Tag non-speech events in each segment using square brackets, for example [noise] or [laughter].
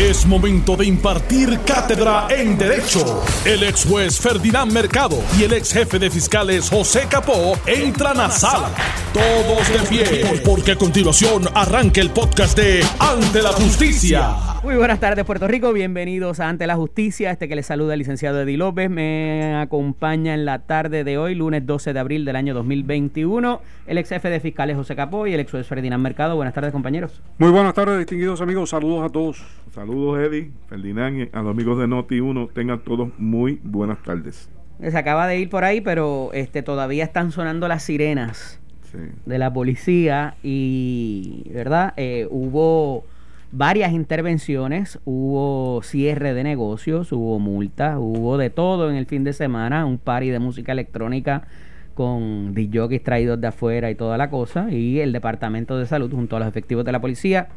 Es momento de impartir cátedra en Derecho. El ex juez Ferdinand Mercado y el ex jefe de fiscales José Capó entran a sala. Todos de pie, porque a continuación arranca el podcast de Ante la Justicia. Muy buenas tardes, Puerto Rico. Bienvenidos a Ante la Justicia. Este que les saluda el licenciado Eddie López. Me acompaña en la tarde de hoy, lunes 12 de abril del año 2021, el ex jefe de fiscales José Capó y el ex juez Ferdinand Mercado. Buenas tardes, compañeros. Muy buenas tardes, distinguidos amigos. Saludos a todos. Saludos, Eddie, Ferdinand y a los amigos de Noti1. Tengan todos muy buenas tardes. Se acaba de ir por ahí, pero este todavía están sonando las sirenas Sí. de la policía y, ¿verdad? Eh, hubo varias intervenciones, hubo cierre de negocios, hubo multas, hubo de todo en el fin de semana, un party de música electrónica con DJs traídos de afuera y toda la cosa, y el Departamento de Salud junto a los efectivos de la policía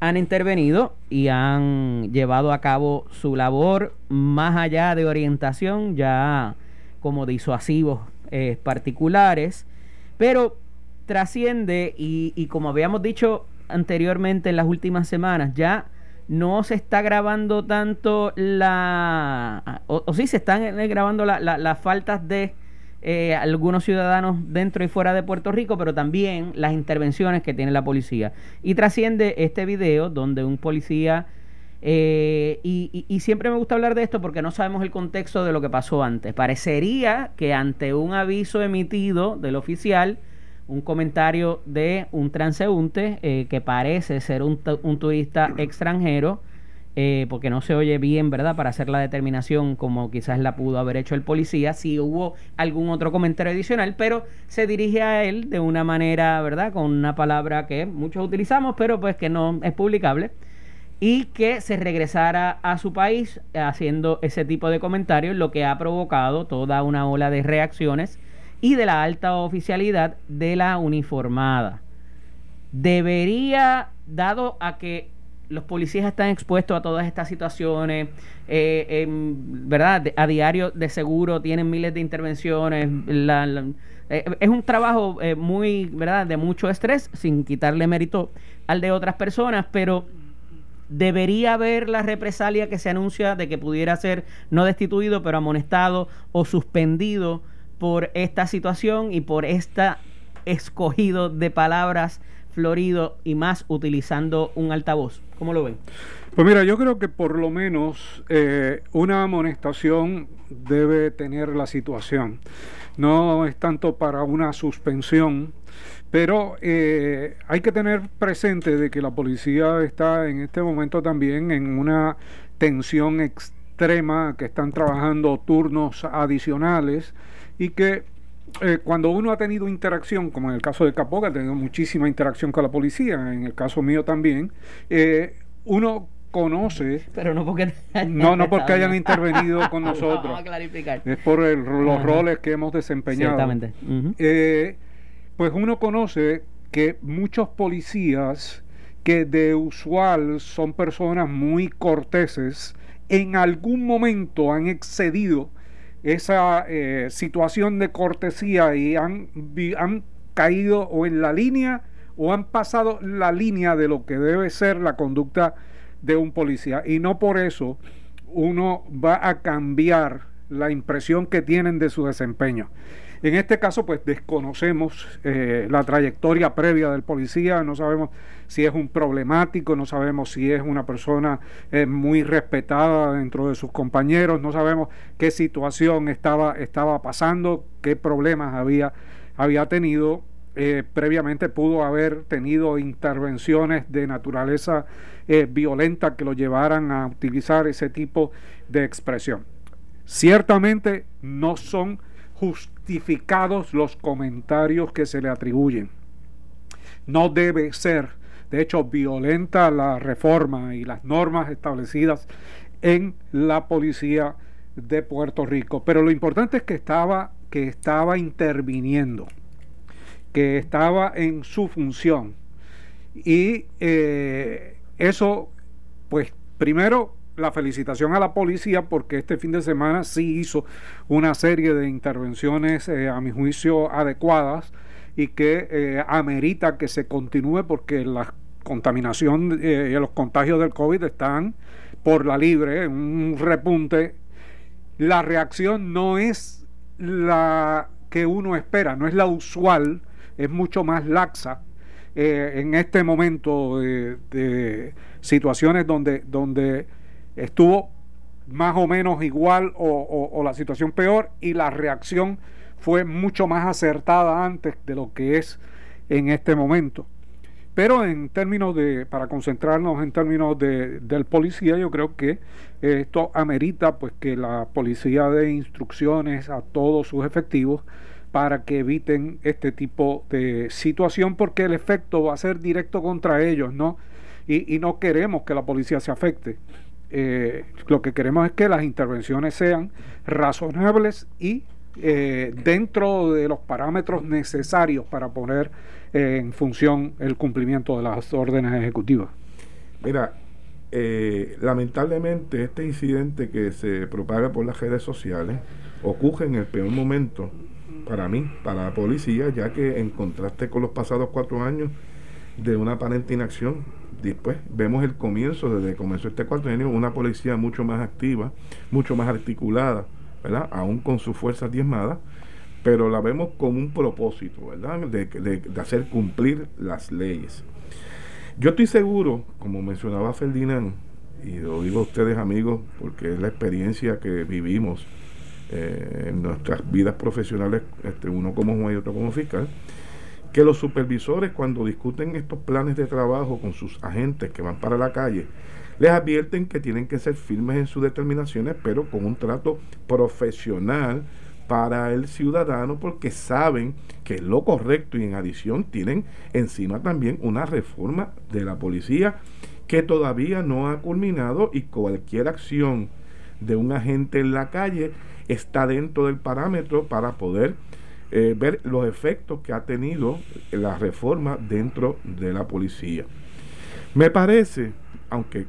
han intervenido y han llevado a cabo su labor más allá de orientación, ya como disuasivos eh, particulares, pero trasciende y, y como habíamos dicho anteriormente en las últimas semanas, ya no se está grabando tanto la... o, sí se están eh, grabando la- la- las faltas de eh, algunos ciudadanos dentro y fuera de Puerto Rico, pero también las intervenciones que tiene la policía. Y trasciende este video donde un policía... eh, y- y siempre me gusta hablar de esto porque no sabemos el contexto de lo que pasó antes. Parecería que ante un aviso emitido del oficial, un comentario de un transeúnte eh, que parece ser un, un turista [clears throat] extranjero, eh, porque no se oye bien, ¿verdad? Para hacer la determinación como quizás la pudo haber hecho el policía, si hubo algún otro comentario adicional, pero se dirige a él de una manera, ¿verdad? Con una palabra que muchos utilizamos, pero pues que no es publicable y que se regresara a su país haciendo ese tipo de comentarios, lo que ha provocado toda una ola de reacciones y de la alta oficialidad de la uniformada. Debería, dado a que los policías están expuestos a todas estas situaciones, eh, ¿verdad? A diario de seguro tienen miles de intervenciones, eh, es un trabajo eh, muy, ¿verdad? De mucho estrés, sin quitarle mérito al de otras personas, pero debería haber la represalia que se anuncia de que pudiera ser no destituido, pero amonestado o suspendido por esta situación y por esta escogido de palabras florido y más utilizando un altavoz. ¿Cómo lo ven? Pues mira, yo creo que por lo menos eh, una amonestación debe tener la situación. No es tanto para una suspensión, pero eh, hay que tener presente de que la policía está en este momento también en una tensión extrema, que están trabajando turnos adicionales y que eh, cuando uno ha tenido interacción, como en el caso de que ha tenido muchísima interacción con la policía, en el caso mío también, eh, uno conoce, Pero no porque [laughs] no, no porque hayan intervenido [laughs] con nosotros, Vamos a clarificar. es por el- los Ajá. roles que hemos desempeñado. Ciertamente. Ujú. Eh, pues uno conoce que muchos policías que de usual son personas muy corteses, en algún momento han excedido esa eh, situación de cortesía y han, han caído o en la línea o han pasado la línea de lo que debe ser la conducta de un policía. Y no por eso uno va a cambiar la impresión que tienen de su desempeño. En este caso, pues desconocemos eh, la trayectoria previa del policía, no sabemos si es un problemático, no sabemos si es una persona eh, muy respetada dentro de sus compañeros, no sabemos qué situación estaba, estaba pasando, qué problemas había, había tenido. Eh, previamente pudo haber tenido intervenciones de naturaleza violenta que lo llevaran a utilizar ese tipo de expresión. Ciertamente no son justificados los comentarios que se le atribuyen. No debe ser, de hecho, violenta la reforma y las normas establecidas en la policía de Puerto Rico. Pero lo importante es que estaba, que estaba interviniendo, que estaba en su función. Y eh, eso, pues, primero la felicitación a la policía porque este fin de semana sí hizo una serie de intervenciones eh, a mi juicio adecuadas y que eh, amerita que se continúe porque las contaminación eh, y los contagios del COVID están por la libre, un repunte, la reacción no es la que uno espera, no es la usual, es mucho más laxa en este momento de, situaciones donde, donde estuvo más o menos igual o, la situación peor y la reacción fue mucho más acertada antes de lo que es en este momento. Pero en términos de, para concentrarnos en términos de, del policía, yo creo que esto amerita pues que la policía dé instrucciones a todos sus efectivos para que eviten este tipo de situación porque el efecto va a ser directo contra ellos, ¿no? Y, y no queremos que la policía se afecte. Eh, lo que queremos es que las intervenciones sean razonables y eh, dentro de los parámetros necesarios para poner eh, en función el cumplimiento de las órdenes ejecutivas. Mira, lamentablemente este incidente que se propaga por las redes sociales ocurre en el peor momento para mí, para la policía, ya que en contraste con los pasados cuatro años de una aparente inacción, después vemos el comienzo, desde que comenzó este años una policía mucho más activa, mucho más articulada, ¿verdad? Aún con sus fuerzas diezmadas, pero la vemos con un propósito, ¿verdad? De, de, hacer cumplir las leyes. Yo estoy seguro, como mencionaba Ferdinand, y lo digo a ustedes amigos, porque es la experiencia que vivimos eh, en nuestras vidas profesionales, este, uno como juez y otro como fiscal, que los supervisores cuando discuten estos planes de trabajo con sus agentes que van para la calle, les advierten que tienen que ser firmes en sus determinaciones, pero con un trato profesional para el ciudadano porque saben que es lo correcto y en adición tienen encima también una reforma de la policía que todavía no ha culminado y cualquier acción de un agente en la calle está dentro del parámetro para poder eh, ver los efectos que ha tenido la reforma dentro de la policía. Me parece, aunque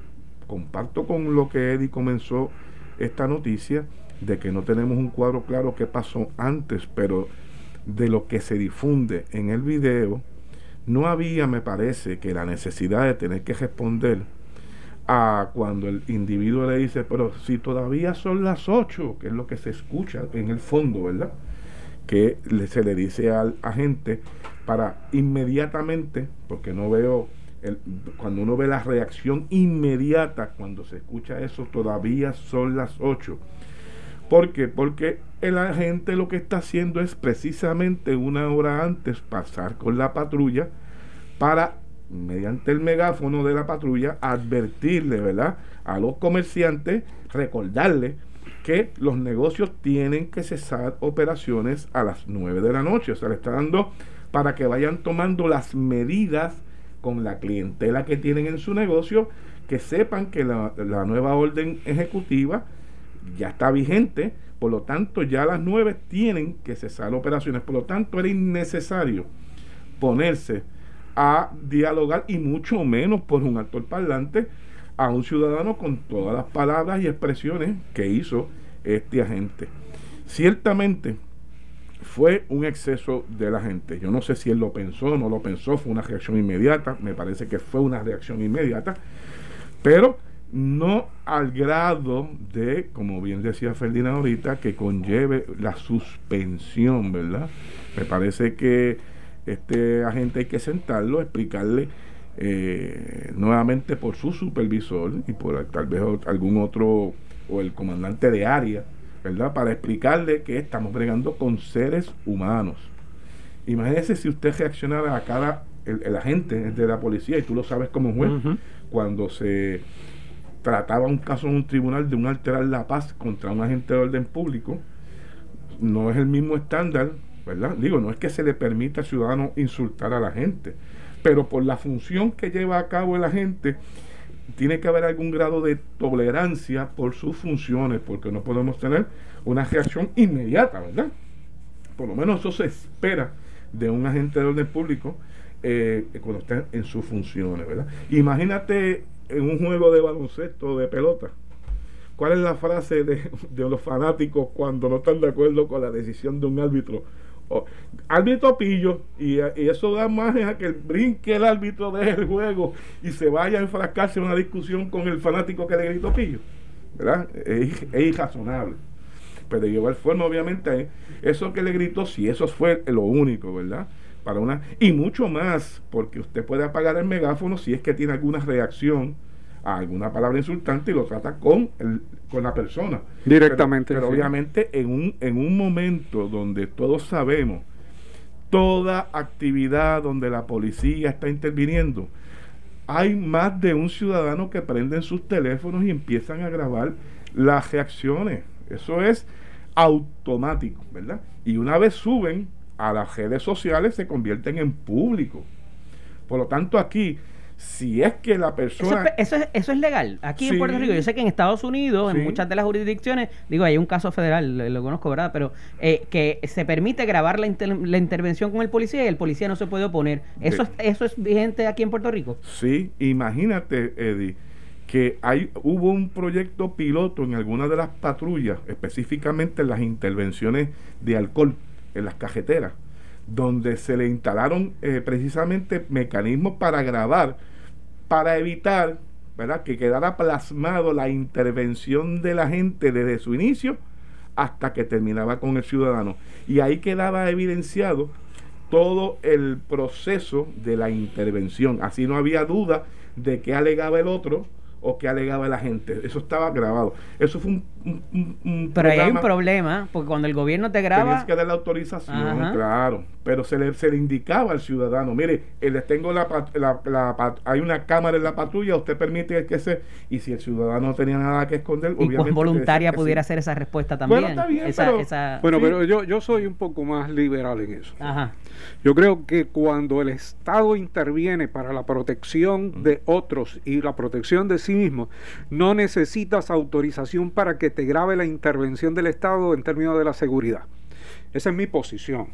comparto con lo que Eddie comenzó esta noticia, de que no tenemos un cuadro claro qué pasó antes, pero de lo que se difunde en el video, no había, me parece, que la necesidad de tener que responder a cuando el individuo le dice, pero si todavía son las 8, que es lo que se escucha en el fondo, ¿verdad? Que se le dice al agente para inmediatamente, porque no veo, cuando uno ve la reacción inmediata cuando se escucha eso, todavía son las 8. ¿Por qué? Porque el agente lo que está haciendo es precisamente una hora antes pasar con la patrulla para, mediante el megáfono de la patrulla, advertirle, ¿verdad? A los comerciantes, recordarle que los negocios tienen que cesar operaciones a las 9 de la noche. O sea, le está dando para que vayan tomando las medidas con la clientela que tienen en su negocio, que sepan que la, nueva orden ejecutiva ya está vigente, por lo tanto ya a las 9 tienen que cesar operaciones, por lo tanto era innecesario ponerse a dialogar y mucho menos por un actor parlante a un ciudadano con todas las palabras y expresiones que hizo este agente. Ciertamente fue un exceso de la gente. Yo no sé si él lo pensó o no lo pensó, fue una reacción inmediata, me parece que fue una reacción inmediata, pero no al grado de, como bien decía Ferdinand ahorita, que conlleve la suspensión, ¿verdad? Me parece que este agente hay que sentarlo, explicarle eh, nuevamente por su supervisor y por tal vez algún otro o el comandante de área, ¿verdad? Para explicarle que estamos bregando con seres humanos. Imagínese si usted reaccionara a cada, el, agente de la policía, y tú lo sabes como juez, cuando se trataba un caso en un tribunal de un alterar la paz contra un agente de orden público, no es el mismo estándar, ¿verdad? Digo, no es que se le permita al ciudadano insultar a la gente, pero por la función que lleva a cabo el agente, tiene que haber algún grado de tolerancia por sus funciones, porque no podemos tener una reacción inmediata, ¿verdad? Por lo menos eso se espera de un agente de orden público eh, cuando está en sus funciones, ¿verdad? Imagínate en un juego de baloncesto de pelota. ¿Cuál es la frase de, de los fanáticos cuando no están de acuerdo con la decisión de un árbitro árbitro pillo, y, eso da más a que brinque el árbitro del juego y se vaya a enfrascarse en una discusión con el fanático que le gritó pillo. ¿Verdad? Es, es irrazonable. Pero de igual forma, obviamente, eso que le gritó, si eso fue lo único, ¿verdad? Para una, y mucho más, porque usted puede apagar el megáfono si es que tiene alguna reacción a alguna palabra insultante y lo trata con, el, con la persona. Directamente. Pero, obviamente en un, en un momento donde todos sabemos toda actividad donde la policía está interviniendo, hay más de un ciudadano que prenden sus teléfonos y empiezan a grabar las reacciones. Eso es automático, ¿verdad? Y una vez suben a las redes sociales se convierten en público. Por lo tanto, aquí si es que la persona... Eso, es, eso es legal. Aquí en Puerto Rico, yo sé que en Estados Unidos, en muchas de las jurisdicciones, digo, hay un caso federal, lo, conozco, ¿verdad? Pero eh, que se permite grabar la, la, intervención con el policía y el policía no se puede oponer. ¿Eso, es, ¿Eso es vigente aquí en Puerto Rico? Sí, imagínate, Eddie, que hay, hubo un proyecto piloto en algunas de las patrullas, específicamente en las intervenciones de alcohol en las cajeteras donde se le instalaron eh, precisamente mecanismos para grabar, para evitar ¿verdad? que quedara plasmado la intervención de la gente desde su inicio hasta que terminaba con el ciudadano. Y ahí quedaba evidenciado todo el proceso de la intervención. Así no había duda de que alegaba el otro o que alegaba la gente. Eso estaba grabado. Eso fue un, Pero hay un problema, porque cuando el gobierno te graba... Tienes que dar la autorización, claro. Pero se le, se le indicaba al ciudadano, mire, eh, les tengo la, la, hay una cámara en la patrulla, usted permite que se... Y si el ciudadano no tenía nada que esconder, y pues voluntaria pudiera ser esa respuesta también. Bueno, está bien, pero, bueno, pero yo, yo soy un poco más liberal en eso. Ajá. Yo creo que cuando el Estado interviene para la protección de otros y la protección de sí mismo, no necesitas autorización para que te grabe la intervención del Estado en términos de la seguridad. Esa es mi posición.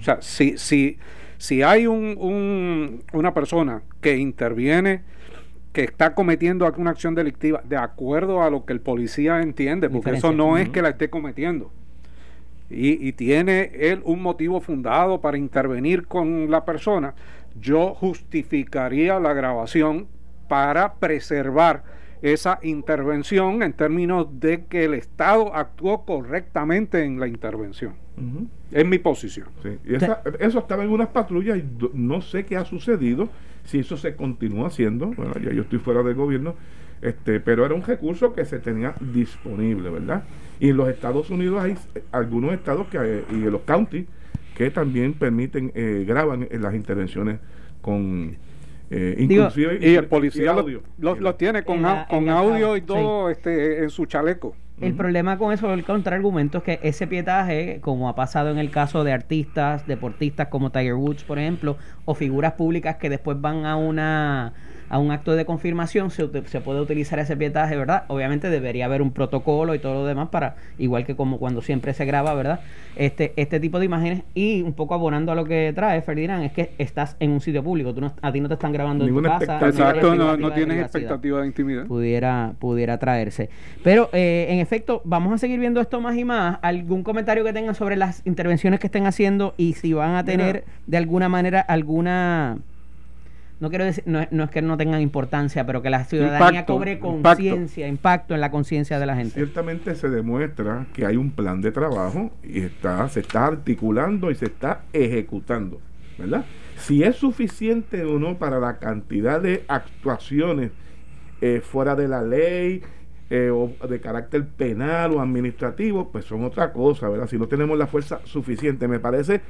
O sea, si, si, si hay un, una persona que interviene, que está cometiendo alguna acción delictiva, de acuerdo a lo que el policía entiende, porque eso no es que la esté cometiendo y, tiene él un motivo fundado para intervenir con la persona, yo justificaría la grabación para preservar esa intervención en términos de que el Estado actuó correctamente en la intervención. Es mi posición. eso estaba en unas patrullas y no sé qué ha sucedido, si eso se continúa haciendo, bueno, ya yo estoy fuera del gobierno, este, pero era un recurso que se tenía disponible, ¿verdad? Y en los Estados Unidos hay algunos estados que, y en los counties que también permiten, eh, graban en las intervenciones con... Eh, inclusive y el policía lo, tiene con, con audio y todo este, en su chaleco. El problema con eso, el contraargumento, es que ese pietaje, como ha pasado en el caso de artistas, deportistas como Tiger Woods, por ejemplo, o figuras públicas que después van a una a un acto de confirmación se, se, puede utilizar ese pietaje, ¿verdad? Obviamente debería haber un protocolo y todo lo demás para, igual que como cuando siempre se graba, ¿verdad? Este, este tipo de imágenes y un poco abonando a lo que trae Ferdinand, es que estás en un sitio público, tú no, a ti no te están grabando en tu casa. Exacto, no, tienes expectativa de intimidad. Pudiera, pudiera traerse. Pero eh, en efecto, vamos a seguir viendo esto más y más. ¿Algún comentario que tengan sobre las intervenciones que estén haciendo y si van a tener de alguna manera alguna no quiero decir, no, es que no tengan importancia, pero que la ciudadanía cobre conciencia, impacto. en la conciencia de la gente. Ciertamente se demuestra que hay un plan de trabajo y está, se está articulando y se está ejecutando, ¿verdad? Si es suficiente o no para la cantidad de actuaciones eh, fuera de la ley, eh, o de carácter penal o administrativo, pues son otra cosa, ¿verdad? Si no tenemos la fuerza suficiente, me parece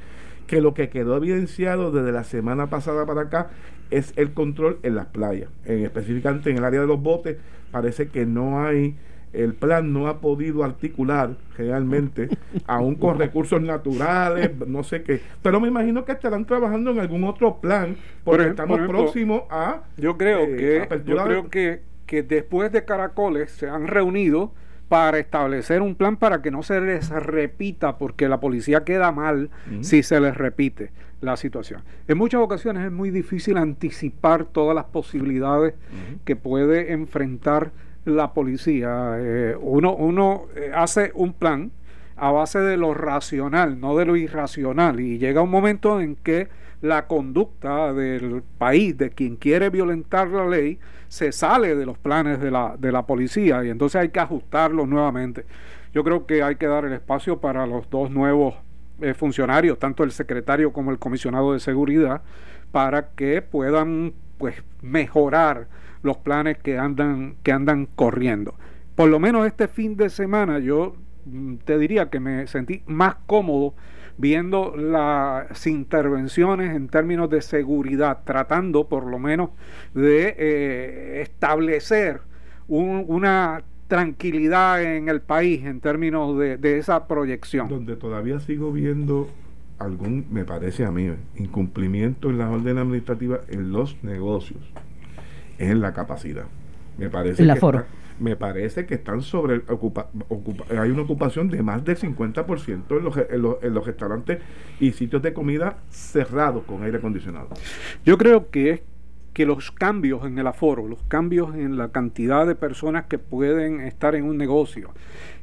que lo que quedó evidenciado desde la semana pasada para acá es el control en las playas. En, específicamente en el área de los botes, parece que no hay, el plan no ha podido articular realmente, [laughs] aún con recursos naturales, no sé qué. Pero me imagino que estarán trabajando en algún otro plan, porque estamos próximos a... Yo creo, eh, que, yo creo que, que después de Caracoles se han reunido para establecer un plan para que no se les repita, porque la policía queda mal si se les repite la situación. En muchas ocasiones es muy difícil anticipar todas las posibilidades que puede enfrentar la policía. Eh, uno uno eh, hace un plan, a base de lo racional, no de lo irracional. Y llega un momento en que la conducta del país, de quien quiere violentar la ley, se sale de los planes de la, de la policía y entonces hay que ajustarlos nuevamente. Yo creo que hay que dar el espacio para los dos nuevos eh, funcionarios, tanto el secretario como el comisionado de seguridad, para que puedan pues mejorar los planes que andan que andan corriendo. Por lo menos este fin de semana yo te diría que me sentí más cómodo viendo las intervenciones en términos de seguridad, tratando por lo menos de eh, establecer una tranquilidad en el país en términos de, de, esa proyección. Donde todavía sigo viendo algún, me parece a mí, incumplimiento en la orden administrativa en los negocios, es en la capacidad. Me parece la que me parece que están sobre ocupa, hay una ocupación de más del 50% en los, en, los, en los restaurantes y sitios de comida cerrados con aire acondicionado. Yo creo que es que los cambios en el aforo, los cambios en la cantidad de personas que pueden estar en un negocio,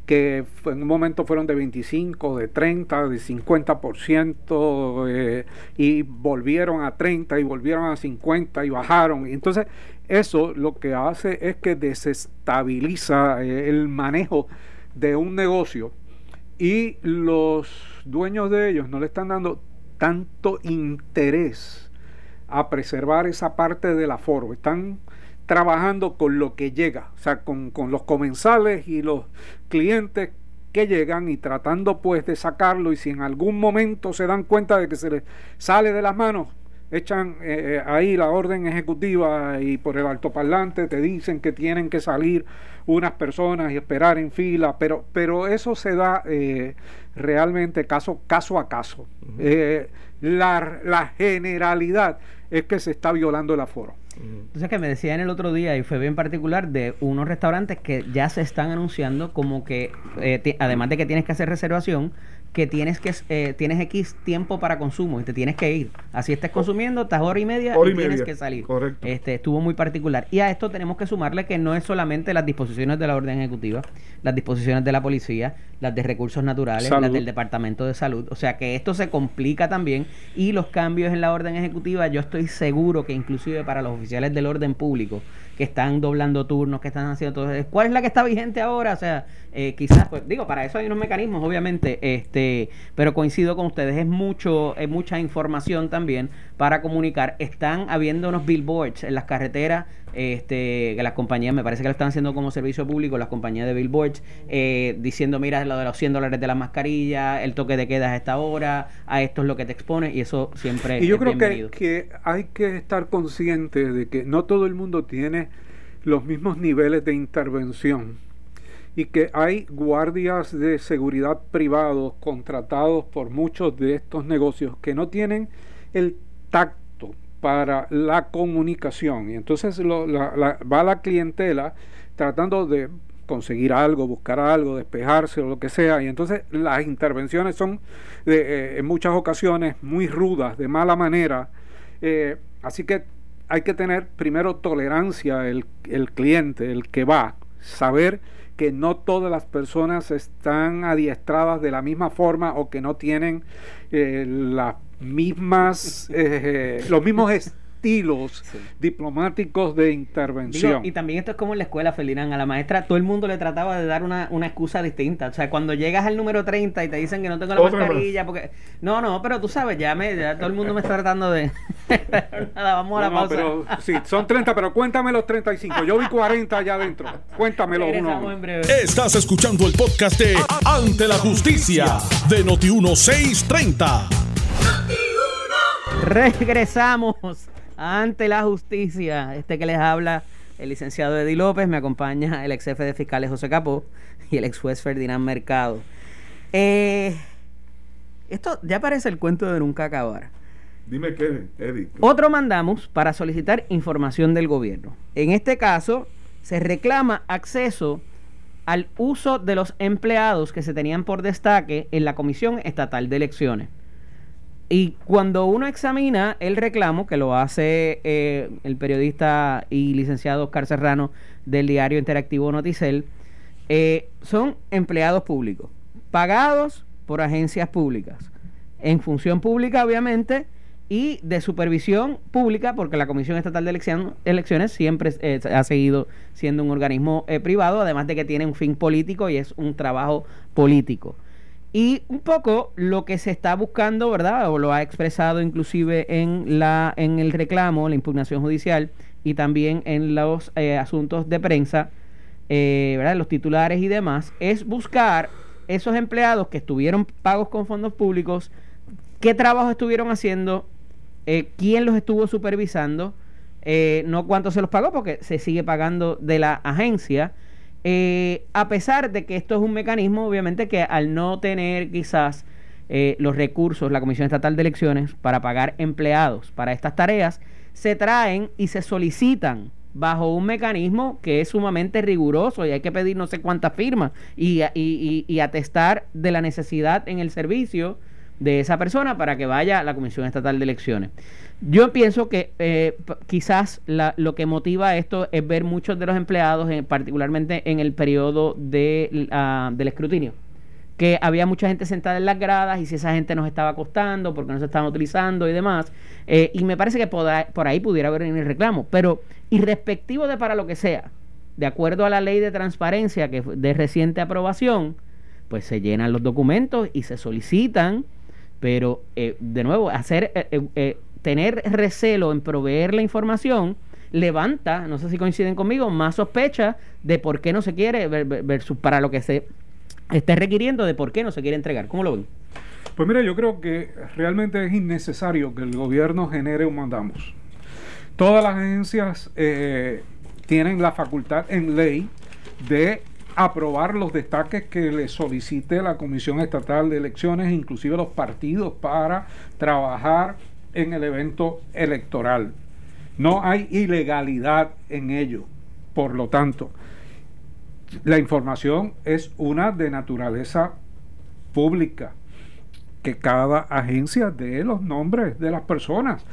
que en un momento fueron de 25, de 30, de 50%, eh, y volvieron a 30 y volvieron a 50 y bajaron. Entonces eso lo que hace es que desestabiliza eh, el manejo de un negocio y los dueños de ellos no le están dando tanto interés a preservar esa parte del aforo. Están trabajando con lo que llega, o sea, con, con los comensales y los clientes que llegan y tratando pues de sacarlo y si en algún momento se dan cuenta de que se les sale de las manos, echan eh, eh, ahí la orden ejecutiva y por el altoparlante te dicen que tienen que salir unas personas y esperar en fila, pero, pero eso se da eh, realmente caso, caso a caso. la, la generalidad es que se está violando el aforo. Entonces que me decían el otro día, y fue bien particular, de unos restaurantes que ya se están anunciando como que, además de que tienes que hacer reservación, que tienes que eh, tienes X tiempo para consumo y te tienes que ir. Así estés consumiendo, estás hora y media y, tienes que salir. Correcto. Este, estuvo muy particular. Y a esto tenemos que sumarle que no es solamente las disposiciones de la orden ejecutiva, las disposiciones de la policía, las de recursos naturales, las del Departamento de Salud. O sea que esto se complica también y los cambios en la orden ejecutiva, yo estoy seguro que inclusive para los oficiales del orden público, que están doblando turnos, que están haciendo todo eso. ¿Cuál es la que está vigente ahora? O sea, eh, quizás, pues digo, para eso hay unos mecanismos, obviamente, este, pero coincido con ustedes, es mucho, es mucha información también para comunicar. Están habiendo unos billboards en las carreteras, este, que las compañías, me parece que lo están haciendo como servicio público, las compañías de billboards, eh, diciendo, mira, lo de los 100 dólares de la mascarilla, el toque de queda a esta hora, a esto es lo que te expone, y eso siempre y yo creo que, que hay que estar consciente de que no todo el mundo tiene los mismos niveles de intervención y que hay guardias de seguridad privados contratados por muchos de estos negocios que no tienen el tacto para la comunicación y entonces va la clientela tratando de conseguir algo, buscar algo, despejarse o lo que sea. Y entonces las intervenciones son de, eh, en muchas ocasiones muy rudas, de mala manera. Eh, así que hay que tener primero tolerancia el, el cliente, el que va, saber que no todas las personas están adiestradas de la misma forma o que no tienen eh, las mismas [laughs] eh, los mismos estilos diplomáticos de intervención. y también esto es como en la escuela, Felirán, a la maestra todo el mundo le trataba de dar una, una excusa distinta. O sea, cuando llegas al número 30 y te dicen que no tengo la mascarilla, porque... No, no, pero tú sabes, ya, me, todo el mundo me está tratando de... [laughs] Nada, vamos a la pausa. pero, sí, son 30, pero cuéntame los 35. Yo vi 40 allá adentro. Cuéntamelo uno. Estás escuchando el podcast de Ante la Justicia de Noti 1630. Regresamos ante la justicia. Este que les habla, el licenciado Eddie López, me acompaña el ex jefe de fiscales José Capó y el ex juez Ferdinand Mercado. Eh, esto ya parece el cuento de nunca acabar. Dime qué, Eddie. Otro mandamos para solicitar información del gobierno. En este caso, se reclama acceso al uso de los empleados que se tenían por destaque en la Comisión Estatal de Elecciones. Y cuando uno examina el reclamo, que lo hace eh, el periodista y licenciado Oscar Serrano del diario interactivo Noticel, eh, son empleados públicos. pagados por agencias públicas, en función pública obviamente, y de supervisión pública, porque la Comisión Estatal de Elecciones siempre eh, ha seguido siendo un organismo eh, privado, además de que tiene un fin político y es un trabajo político. Y un poco lo que se está buscando, ¿verdad? O lo ha expresado inclusive en, la, en el reclamo, la impugnación judicial y también en los eh, asuntos de prensa, ¿verdad? Los titulares y demás, es buscar esos empleados que estuvieron pagos con fondos públicos, qué trabajo estuvieron haciendo eh, quién los estuvo supervisando, eh, no cuánto se los pagó, porque se sigue pagando de la agencia. Eh, a pesar de que esto es un mecanismo, obviamente, que al no tener quizás los recursos, la Comisión Estatal de Elecciones, para pagar empleados para estas tareas, se traen y se solicitan bajo un mecanismo que es sumamente riguroso y hay que pedir no sé cuántas firmas y, y atestar de la necesidad en el servicio de esa persona para que vaya a la Comisión Estatal de Elecciones. Yo pienso que eh, quizás lo que motiva esto es ver muchos de los empleados, particularmente en el periodo de, del escrutinio, que había mucha gente sentada en las gradas y si esa gente nos estaba costando porque no se estaban utilizando y demás. Eh, y me parece que por ahí, pudiera haber el reclamo. Pero irrespectivo de para lo que sea, de acuerdo a la ley de transparencia que de reciente aprobación, pues se llenan los documentos y se solicitan pero, eh, de nuevo, hacer, eh, eh, tener recelo en proveer la información levanta, no sé si coinciden conmigo, más sospecha de por qué no se quiere, versus para lo que se esté requiriendo, de por qué no se quiere entregar. ¿Cómo lo ven? Pues mira, yo creo que realmente es innecesario que el gobierno genere un mandamos. Todas las agencias tienen la facultad en ley de aprobar los destaques que le solicite la Comisión Estatal de Elecciones, inclusive los partidos, para trabajar en el evento electoral. No hay ilegalidad en ello. Por lo tanto, la información es una de naturaleza pública, que cada agencia dé los nombres de las personas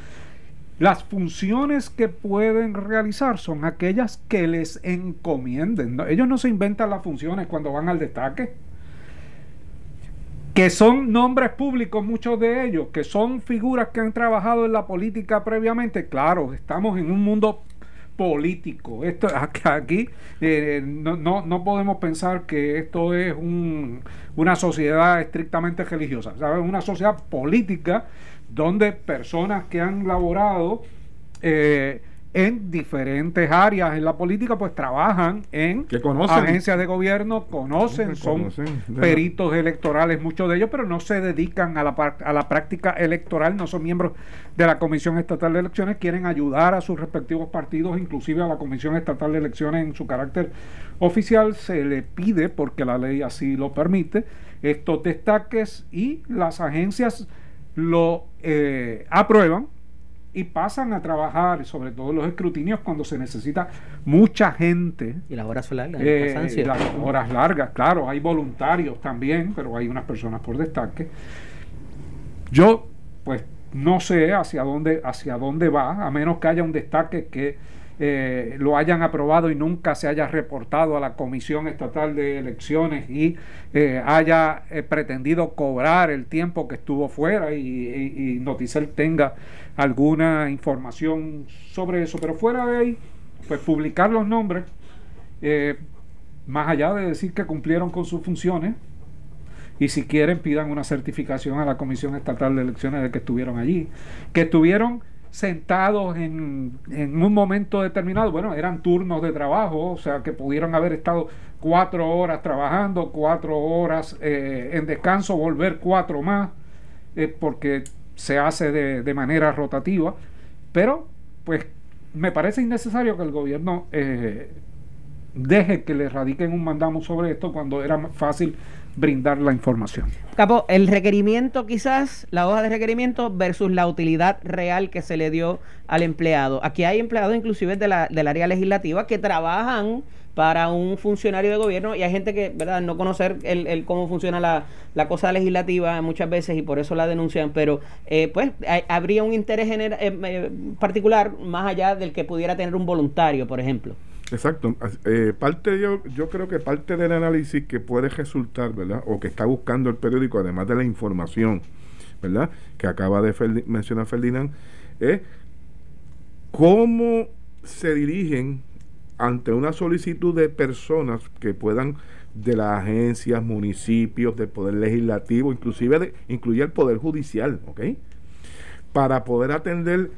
las funciones que pueden realizar son aquellas que les encomienden. Ellos no se inventan las funciones cuando van al destaque. Que son nombres públicos, muchos de ellos, que son figuras que han trabajado en la política previamente. Claro, estamos en un mundo político. Esto [laughs] aquí eh, no, no, podemos pensar que esto es una sociedad estrictamente religiosa, ¿sabes? Una sociedad política donde personas que han laborado eh, en diferentes áreas en la política, pues trabajan en agencias de gobierno, conocen, son peritos electorales, muchos de ellos, pero no se dedican a la, a la práctica electoral, no son miembros de la Comisión Estatal de Elecciones, quieren ayudar a sus respectivos partidos, inclusive a la Comisión Estatal de Elecciones en su carácter oficial, se le pide, porque la ley así lo permite, estos destaques y las agencias lo eh, aprueban y pasan a trabajar, sobre todo los escrutinios, cuando se necesita mucha gente. Y las horas largas. Eh, las horas largas, claro, hay voluntarios también, pero hay unas personas por destaque. Yo, pues, no sé hacia dónde, hacia dónde va, a menos que haya un destaque que eh, lo hayan aprobado y nunca se haya reportado a la Comisión Estatal de Elecciones y eh, haya eh, pretendido cobrar el tiempo que estuvo fuera y, y, Noticel tenga alguna información sobre eso. Pero fuera de ahí, pues publicar los nombres, más allá de decir que cumplieron con sus funciones, y si quieren pidan una certificación a la Comisión Estatal de Elecciones de que estuvieron allí, que estuvieron sentados en, un momento determinado. Bueno, eran turnos de trabajo, o sea que pudieron haber estado cuatro horas trabajando, cuatro horas eh, en descanso, volver cuatro más, eh, porque se hace de, de, manera rotativa. Pero, pues, me parece innecesario que el gobierno eh, deje que le radiquen un mandamo sobre esto cuando era fácil brindar la información. Capo, el requerimiento quizás, la hoja de requerimiento versus la utilidad real que se le dio al empleado. Aquí hay empleados inclusive de la, del área legislativa que trabajan para un funcionario de gobierno y hay gente que, ¿verdad?, no conocer el, cómo funciona la, la, cosa legislativa muchas veces y por eso la denuncian, pero eh, pues habría un interés eh, eh, particular más allá del que pudiera tener un voluntario, por ejemplo. Exacto. Eh, parte yo, yo creo que parte del análisis que puede resultar, ¿verdad? O que está buscando el periódico, además de la información, ¿verdad? Que acaba de mencionar Ferdinand, es cómo se dirigen ante una solicitud de personas que puedan de las agencias, municipios, del poder legislativo, inclusive de, incluye el poder judicial, ¿ok? Para poder atender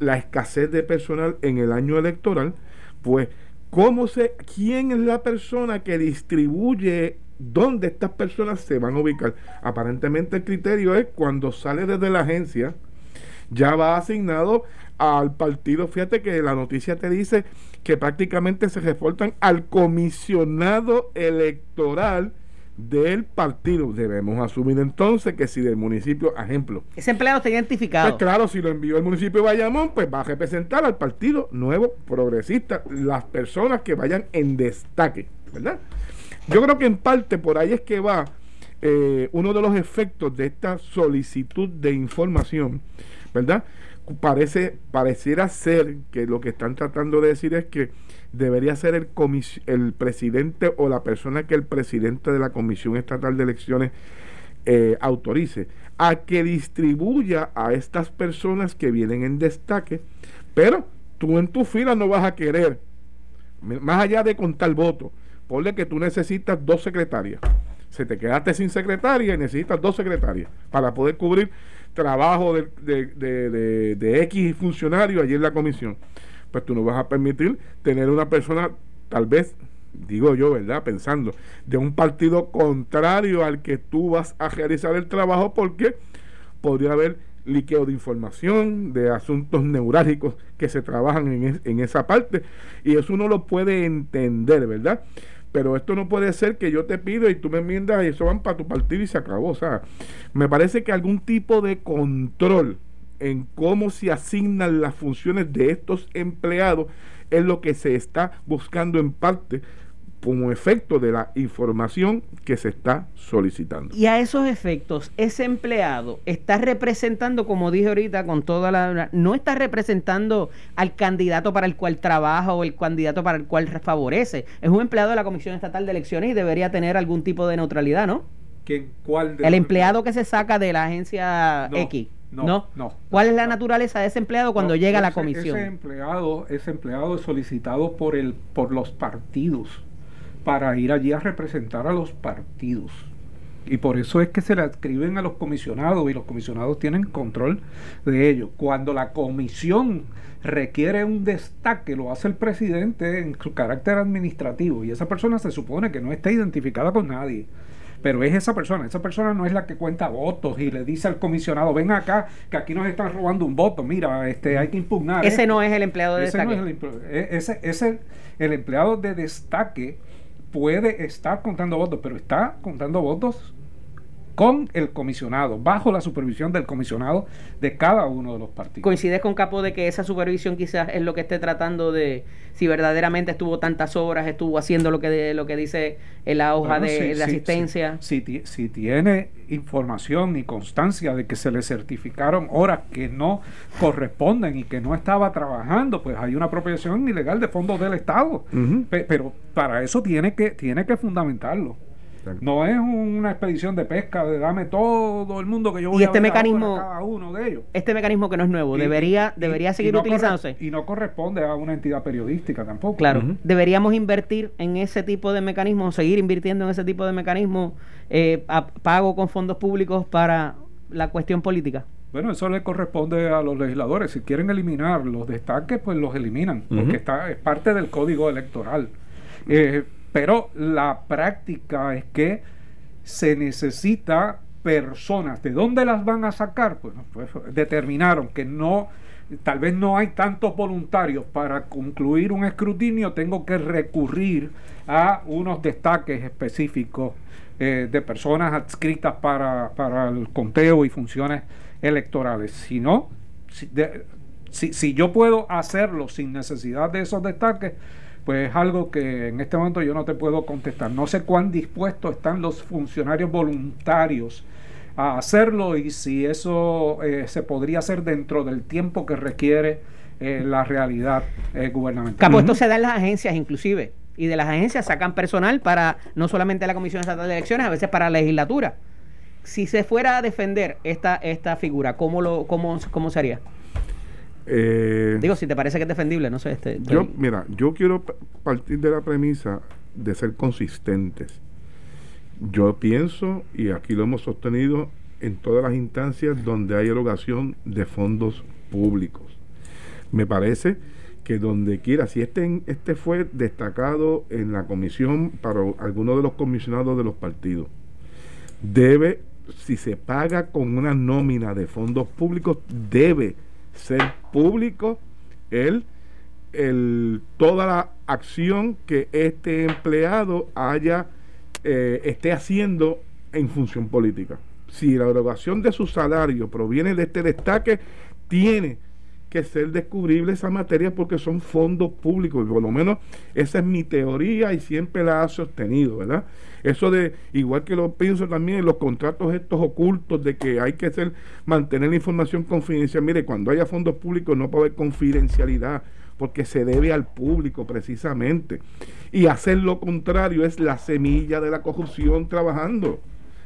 la escasez de personal en el año electoral, pues cómo se, quién es la persona que distribuye dónde estas personas se van a ubicar. Aparentemente el criterio es cuando sale desde la agencia, ya va asignado al partido. Fíjate que la noticia te dice que prácticamente se reportan al comisionado electoral del partido. Debemos asumir entonces que si del municipio, ejemplo. Ese empleado está identificado. Pues claro, si lo envió el municipio de Bayamón, pues va a representar al partido nuevo progresista, las personas que vayan en destaque, ¿verdad? Yo creo que en parte por ahí es que va eh, uno de los efectos de esta solicitud de información, ¿verdad? Parece, pareciera ser que lo que están tratando de decir es que debería ser el, el presidente o la persona que el presidente de la Comisión Estatal de Elecciones eh, autorice a que distribuya a estas personas que vienen en destaque, pero tú en tu fila no vas a querer, más allá de contar votos, ponle que tú necesitas dos secretarias. Se te quedaste sin secretaria y necesitas dos secretarias para poder cubrir trabajo de, de, de, de X funcionario allí en la comisión pues tú no vas a permitir tener una persona, tal vez, digo yo, ¿verdad? Pensando, de un partido contrario al que tú vas a realizar el trabajo porque podría haber liqueo de información, de asuntos neurálgicos que se trabajan en, en esa parte y eso uno lo puede entender, ¿verdad? Pero esto no puede ser que yo te pido y tú me enmiendas y eso van para tu partido y se acabó. O sea, me parece que algún tipo de control en cómo se asignan las funciones de estos empleados es lo que se está buscando en parte como efecto de la información que se está solicitando. Y a esos efectos, ese empleado está representando, como dije ahorita, con toda la... No está representando al candidato para el cual trabaja o el candidato para el cual favorece. Es un empleado de la Comisión Estatal de Elecciones y debería tener algún tipo de neutralidad, ¿no? ¿Quién, ¿Cuál el empleado que se saca de la agencia X. No, no, ¿Cuál es la naturaleza de ese empleado cuando llega a la comisión? Ese empleado, ese empleado es solicitado por el, por los partidos para ir allí a representar a los partidos. Y por eso es que se le adscriben a los comisionados y los comisionados tienen control de ello. Cuando la comisión requiere un destaque, lo hace el presidente en su carácter administrativo y esa persona se supone que no está identificada con nadie pero es esa persona. Esa persona no es la que cuenta votos y le dice al comisionado, ven acá, que aquí nos están robando un voto, mira, este hay que impugnar. Ese no es el empleado de ese destaque. No es el, e, ese, ese, el empleado de destaque puede estar contando votos, pero está contando votos con el comisionado, bajo la supervisión del comisionado de cada uno de los partidos. ¿Coincides con Capo de que esa supervisión quizás es lo que esté tratando de, si verdaderamente estuvo tantas horas, estuvo haciendo lo que, lo que dice en la hoja de, asistencia? Si, si, tiene información y constancia de que se le certificaron horas que no corresponden y que no estaba trabajando, pues hay una apropiación ilegal de fondos del Estado. pero para eso tiene que, tiene que fundamentarlo. No es una expedición de pesca de dame todo el mundo que yo voy y este a mecanismo, cada uno de ellos. Este mecanismo que no es nuevo, debería, debería seguir utilizándose. y no corresponde a una entidad periodística tampoco. Claro, deberíamos invertir en ese tipo de mecanismos, seguir invirtiendo en ese tipo de mecanismos, eh, a pago con fondos públicos para la cuestión política. Bueno, eso le corresponde a los legisladores. Si quieren eliminar los destaques, pues los eliminan, porque está, es parte del código electoral. Eh, pero la práctica es que se necesita personas. ¿De dónde las van a sacar? Pues, pues determinaron que no, tal vez no hay tantos voluntarios para concluir un escrutinio, tengo que recurrir a unos destaques específicos eh, de personas adscritas para, para, el conteo y funciones electorales. Si no, si, si yo puedo hacerlo sin necesidad de esos destaques, pues es algo que en este momento yo no te puedo contestar. No sé cuán dispuestos están los funcionarios voluntarios a hacerlo y si eso eh, se podría hacer dentro del tiempo que requiere eh, la realidad eh, gubernamental. Capo, esto se da en las agencias inclusive. Y de las agencias sacan personal para no solamente la Comisión Estatal de Elecciones, a veces para la legislatura. Si se fuera a defender esta, esta figura, ¿cómo, lo, cómo, cómo sería? Eh, Digo, si te parece que es defendible, no sé. Este, yo, mira, yo quiero partir de la premisa de ser consistentes. Yo pienso, y aquí lo hemos sostenido en todas las instancias donde hay erogación de fondos públicos. Me parece que donde quiera, si este, este fue destacado en la comisión para alguno de los comisionados de los partidos, debe, si se paga con una nómina de fondos públicos, debe ser público el, el, toda la acción que este empleado haya eh, esté haciendo en función política. Si la erogación de su salario proviene de este destaque, tiene que ser descubrible esa materia porque son fondos públicos, y por lo menos esa es mi teoría y siempre la ha sostenido, ¿verdad? Eso de, igual que lo pienso también en los contratos estos ocultos de que hay que hacer, mantener la información confidencial. Mire, cuando haya fondos públicos no puede haber confidencialidad porque se debe al público precisamente. Y hacer lo contrario es la semilla de la corrupción trabajando.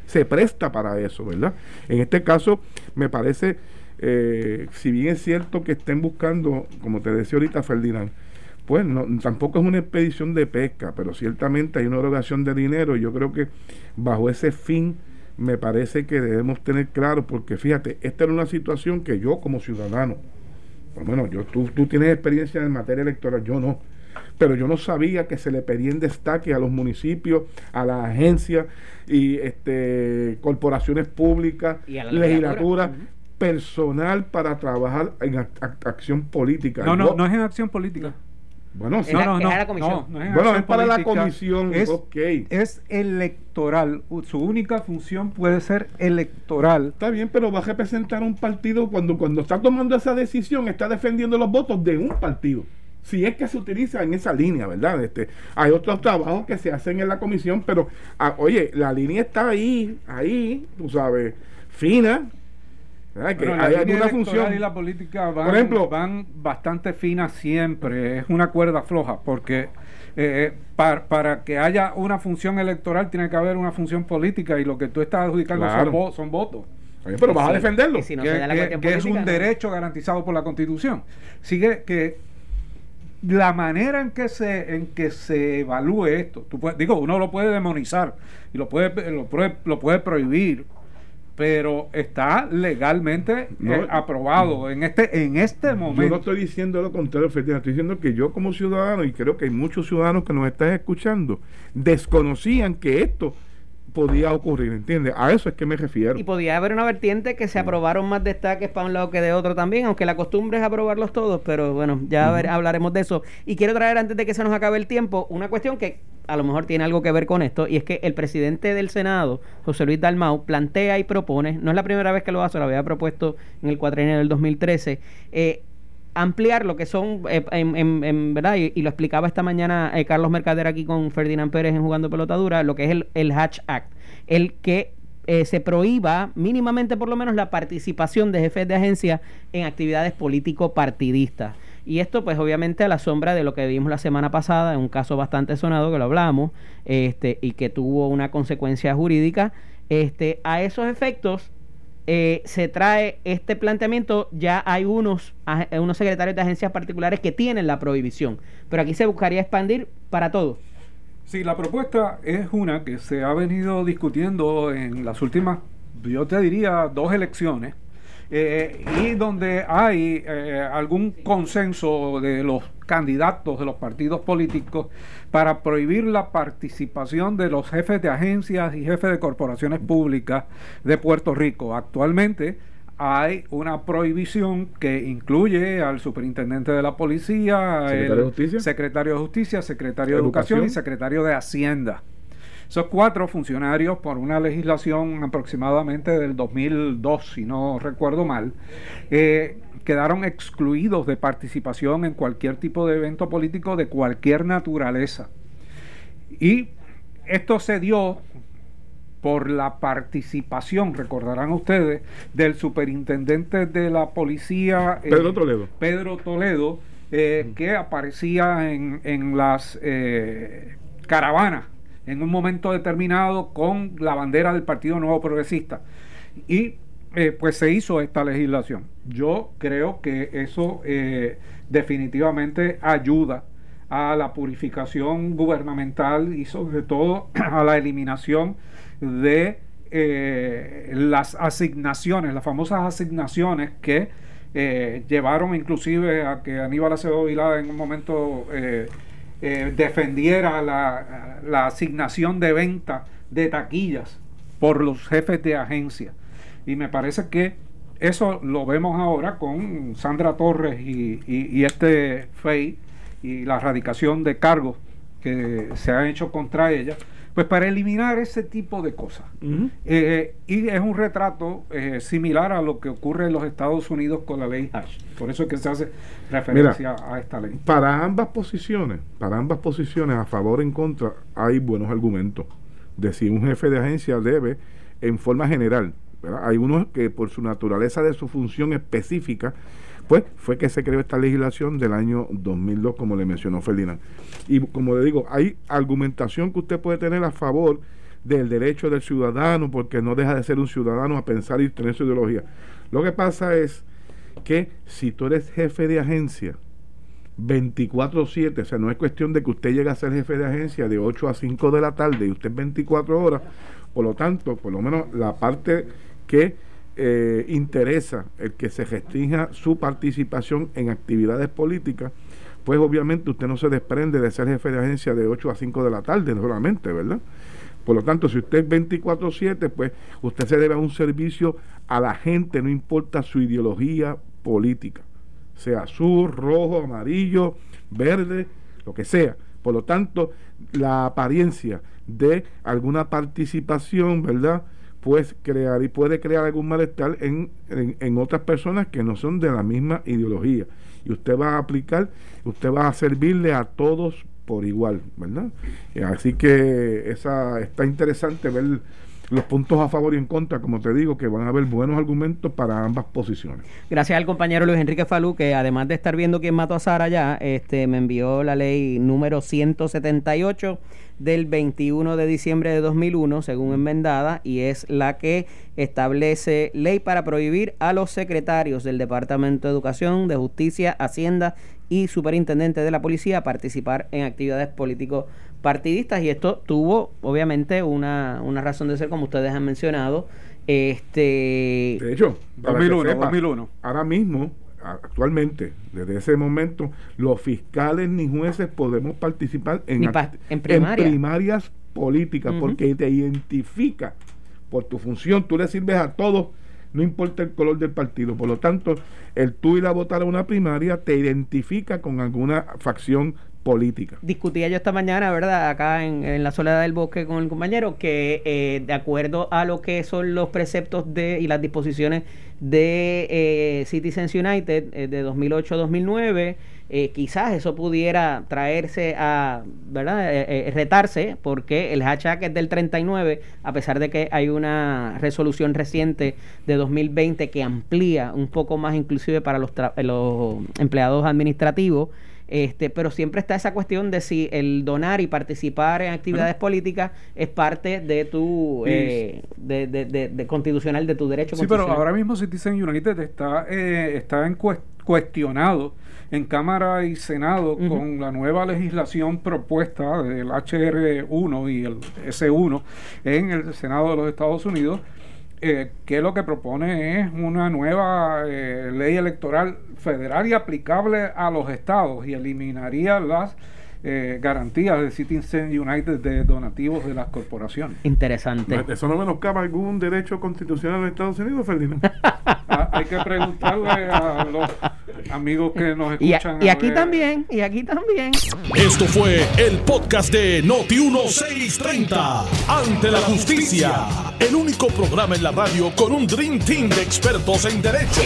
Se presta para eso, ¿verdad? En este caso, me parece, eh, si bien es cierto que estén buscando, como te decía ahorita Ferdinand, pues no, tampoco es una expedición de pesca, pero ciertamente hay una erogación de dinero. Y yo creo que bajo ese fin me parece que debemos tener claro, porque fíjate, esta era una situación que yo como ciudadano, por lo menos yo, tú, tú tienes experiencia en materia electoral, yo no, pero yo no sabía que se le pedían destaque a los municipios, a las agencias y este corporaciones públicas, legislaturas, personal para trabajar en acción política. No, no, no es en acción política. Bueno, sí. no, no, no, la comisión. No, es bueno, es para la comisión. Es, es electoral. Su única función puede ser electoral. Está bien, pero va a representar un partido cuando, cuando está tomando esa decisión, está defendiendo los votos de un partido. Si es que se utiliza en esa línea, ¿verdad? Este, hay otros trabajos que se hacen en la comisión, pero, ah, oye, la línea está ahí, ahí, tú sabes, fina, que hay alguna función y la política van, por ejemplo, van bastante finas siempre, es una cuerda floja, porque eh, eh para, que haya una función electoral tiene que haber una función política y lo que tú estás adjudicando son, votos. pero vas a defenderlo. que, es un derecho garantizado por la Constitución. Sigue que la manera en que se en que se evalúe esto, tú digo, uno lo puede demonizar y lo puede lo puede, lo puede prohibir pero está legalmente eh, aprobado en este en este momento. Yo no estoy diciendo lo contrario, estoy diciendo que yo como ciudadano, y creo que hay muchos ciudadanos que nos están escuchando, desconocían que esto podía ocurrir, ¿entiendes? A eso es que me refiero. Y podía haber una vertiente que se aprobaron más destaques para un lado que de otro también, aunque la costumbre es aprobarlos todos, pero bueno, ya hablaremos de eso. Y quiero traer antes de que se nos acabe el tiempo una cuestión que a lo mejor tiene algo que ver con esto, y es que el presidente del Senado, José Luis Dalmau, plantea y propone, no es la primera vez que lo hace, lo había propuesto en el cuatrienio del 2013, eh, ampliar lo que son, eh, en, verdad, y, lo explicaba esta mañana eh, Carlos Mercader aquí con Ferdinand Pérez en Jugando Pelotadura, lo que es el, Hatch Act, el que se prohíba mínimamente por lo menos la participación de jefes de agencia en actividades político-partidistas. Y esto pues obviamente a la sombra de lo que vimos la semana pasada, en un caso bastante sonado que lo hablamos, este, y que tuvo una consecuencia jurídica, este, a esos efectos eh, se trae este planteamiento, ya hay unos, unos secretarios de agencias particulares que tienen la prohibición, pero aquí se buscaría expandir para todos. Sí, la propuesta es una que se ha venido discutiendo en las últimas, yo te diría, dos elecciones, eh, y donde hay eh, algún consenso de los candidatos de los partidos políticos para prohibir la participación de los jefes de agencias y jefes de corporaciones públicas de Puerto Rico. Actualmente hay una prohibición que incluye al superintendente de la policía, secretario de justicia, secretario de, justicia, secretario de educación y secretario de hacienda. Esos cuatro funcionarios, por una legislación aproximadamente del 2002, si no recuerdo mal, eh, quedaron excluidos de participación en cualquier tipo de evento político de cualquier naturaleza. Y esto se dio por la participación, recordarán ustedes, del superintendente de la policía eh, Pedro Toledo, Pedro Toledo eh, que aparecía en, en las eh, caravanas en un momento determinado con la bandera del Partido Nuevo Progresista. Y pues se hizo esta legislación. Yo creo que eso definitivamente ayuda a la purificación gubernamental y sobre todo [clears throat] a la eliminación de eh, las asignaciones, las famosas asignaciones que eh, llevaron inclusive a que Aníbal Acevedo Vilá en un momento eh, defendiera la, la, asignación de venta de taquillas por los jefes de agencia. Y me parece que eso lo vemos ahora con Sandra Torres y, este FEI y la erradicación de cargos que se han hecho contra ella, pues para eliminar ese tipo de cosas. Eh, y es un retrato eh, similar a lo que ocurre en los Estados Unidos con la ley Ash. Por eso es que se hace referencia a esta ley. Para ambas posiciones, para ambas posiciones, a favor o en contra, hay buenos argumentos de si un jefe de agencia debe, en forma general, hay unos que por su naturaleza de su función específica, pues fue que se creó esta legislación del año 2002, como le mencionó Ferdinand. Y como le digo, hay argumentación que usted puede tener a favor del derecho del ciudadano, porque no deja de ser un ciudadano a pensar y tener su ideología. Lo que pasa es que si tú eres jefe de agencia, 24-7, o sea, no es cuestión de que usted llegue a ser jefe de agencia de 8 a 5 de la tarde y usted 24 horas, por lo tanto, por lo menos la parte que eh, interesa el que se restrinja su participación en actividades políticas, pues obviamente usted no se desprende de ser jefe de agencia de 8 a 5 de la tarde solamente, ¿verdad? Por lo tanto, si usted es 24/7, pues usted se debe a un servicio a la gente, no importa su ideología política, sea azul, rojo, amarillo, verde, lo que sea. Por lo tanto, la apariencia de alguna participación, ¿verdad? Pues crear y puede crear algún malestar en, en, otras personas que no son de la misma ideología. Y usted va a aplicar, usted va a servirle a todos por igual, ¿verdad? Así que esa está interesante ver los puntos a favor y en contra, como te digo, que van a haber buenos argumentos para ambas posiciones. Gracias al compañero Luis Enrique Falú, que además de estar viendo quién mató a Sara ya, este, me envió la ley número 178 del 21 de diciembre de 2001, según enmendada, y es la que establece ley para prohibir a los secretarios del Departamento de Educación, de Justicia, Hacienda y Superintendente de la Policía participar en actividades políticos partidistas y esto tuvo obviamente una, una razón de ser como ustedes han mencionado. Este de hecho 2001, 2001 ahora mismo actualmente, desde ese momento, los fiscales ni jueces podemos participar en, en, primarias políticas porque te identifica por tu función, tú le sirves a todos, no importa el color del partido. Por lo tanto, el tú ir a votar a una primaria te identifica con alguna facción política. Discutía yo esta mañana, ¿verdad? Acá en, la soledad del bosque con el compañero, que eh, de acuerdo a lo que son los preceptos de y las disposiciones de eh, Citizens United eh, de 2008-2009, quizás eso pudiera traerse a, ¿verdad? retarse, porque el hashtag es del 39, a pesar de que hay una resolución reciente de 2020 que amplía un poco más inclusive para los, los empleados administrativos. Este, pero siempre está esa cuestión de si el donar y participar en actividades políticas es parte de tu eh, de, de, constitucional de tu derecho sí pero ahora mismo Citizen United está eh, está en cuestionado en Cámara y Senado con la nueva legislación propuesta del HR1 y el S1 en el Senado de los Estados Unidos eh, que lo que propone es una nueva eh, ley electoral federal y aplicable a los estados y eliminaría las eh, garantías de Citizen United de donativos de las corporaciones. Interesante. ¿Eso no menoscaba algún derecho constitucional de Estados Unidos, Ferdinand? Ah, hay que preguntarle a los amigos que nos escuchan. Y, aquí también, y aquí también. Esto fue el podcast de Noti1630. Ante la justicia. El único programa en la radio con un Dream Team de expertos en derecho.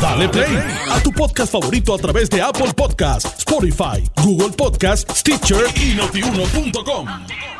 Dale play a tu podcast favorito a través de Apple Podcasts, Spotify, Google Podcasts, Stitcher y notiuno.com.